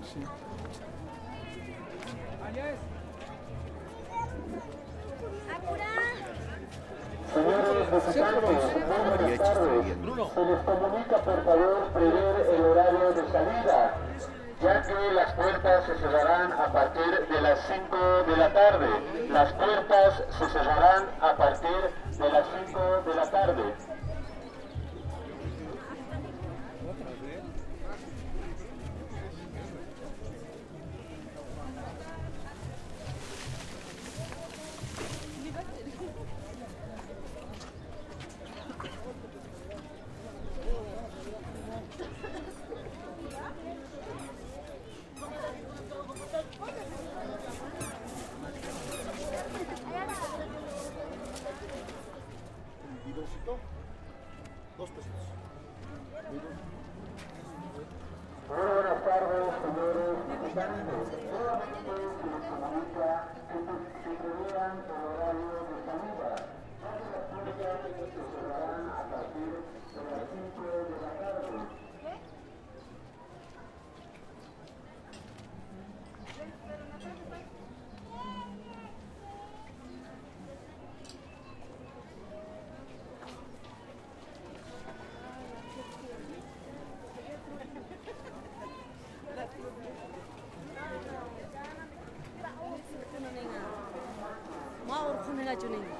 Se les comunica por favor prever el horario de salida, ya que las puertas se cerrarán a partir de las 5 de la tarde. Las puertas se cerrarán a partir de las 5 de la tarde. Thank you. 就那女。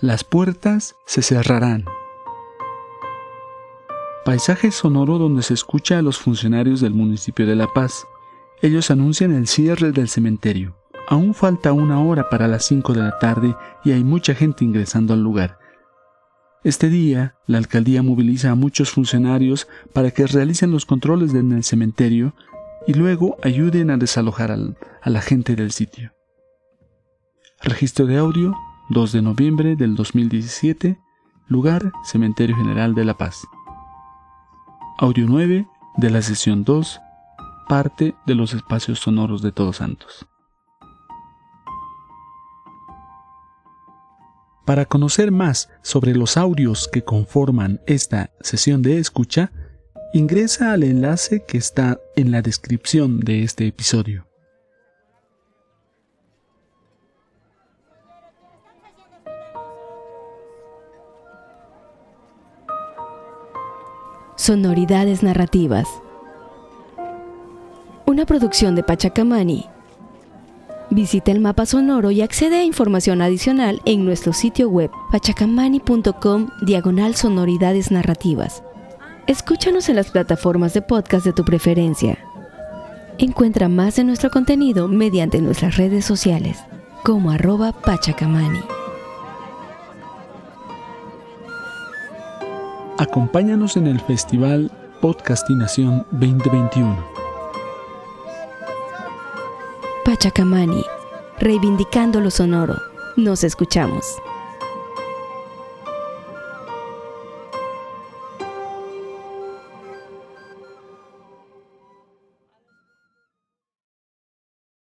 Las puertas se cerrarán. Paisaje sonoro donde se escucha a los funcionarios del municipio de La Paz. Ellos anuncian el cierre del cementerio. Aún falta una hora para las 5 de la tarde y hay mucha gente ingresando al lugar. Este día, la alcaldía moviliza a muchos funcionarios para que realicen los controles en el cementerio y luego ayuden a desalojar a la gente del sitio. Registro de audio 2 de noviembre del 2017, lugar Cementerio General de La Paz. Audio 9 de la sesión 2, parte de los espacios sonoros de Todos Santos. Para conocer más sobre los audios que conforman esta sesión de escucha, ingresa al enlace que está en la descripción de este episodio. Sonoridades Narrativas. Una producción de Pachacamani. Visita el mapa sonoro y accede a información adicional en nuestro sitio web pachacamani.com diagonal sonoridades narrativas. Escúchanos en las plataformas de podcast de tu preferencia. Encuentra más de nuestro contenido mediante nuestras redes sociales como arroba pachacamani. Acompáñanos en el Festival Podcastinación 2021. Pachacamani, reivindicando lo sonoro. Nos escuchamos.